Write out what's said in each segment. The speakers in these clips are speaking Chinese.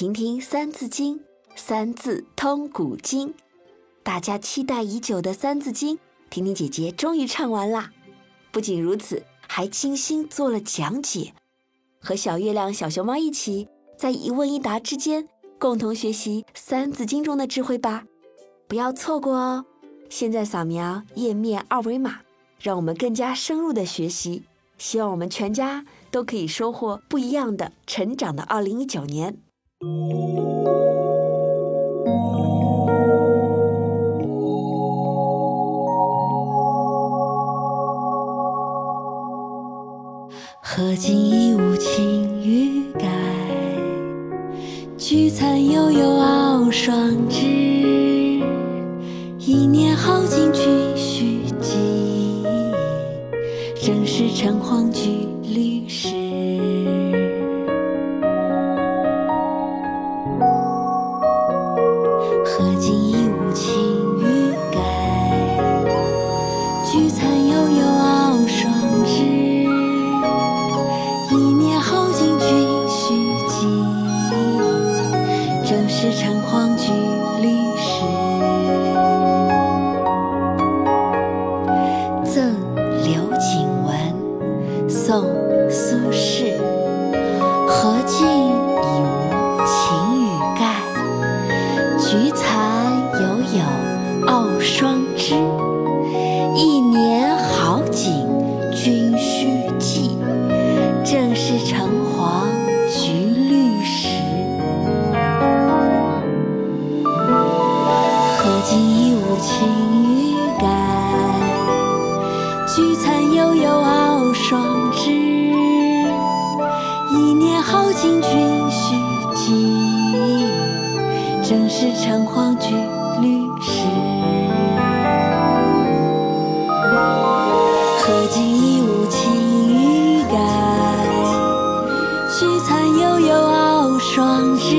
听听《三字经》，三字通古今。大家期待已久的《三字经》，婷婷姐姐终于唱完啦！不仅如此，还精心做了讲解，和小月亮、小熊猫一起，在一问一答之间，共同学习《三字经》中的智慧吧！不要错过哦！现在扫描页面二维码，让我们更加深入的学习。希望我们全家都可以收获不一样的成长的二零一九年。何尽一无青玉盖，菊残犹有傲霜枝。一年好景君须记，正是橙黄橘绿时。何尽一无青玉盖，菊残犹有傲霜枝。一年好景君须记，正是橙黄橘绿时。赠刘景文，宋·苏轼。一无晴雨盖，菊残犹有傲霜枝。一年好景君须记，正是橙黄橘绿时。何尽一无晴雨盖，菊残犹有傲霜枝。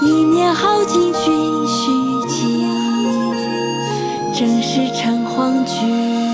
一年好景君是橙黄橘。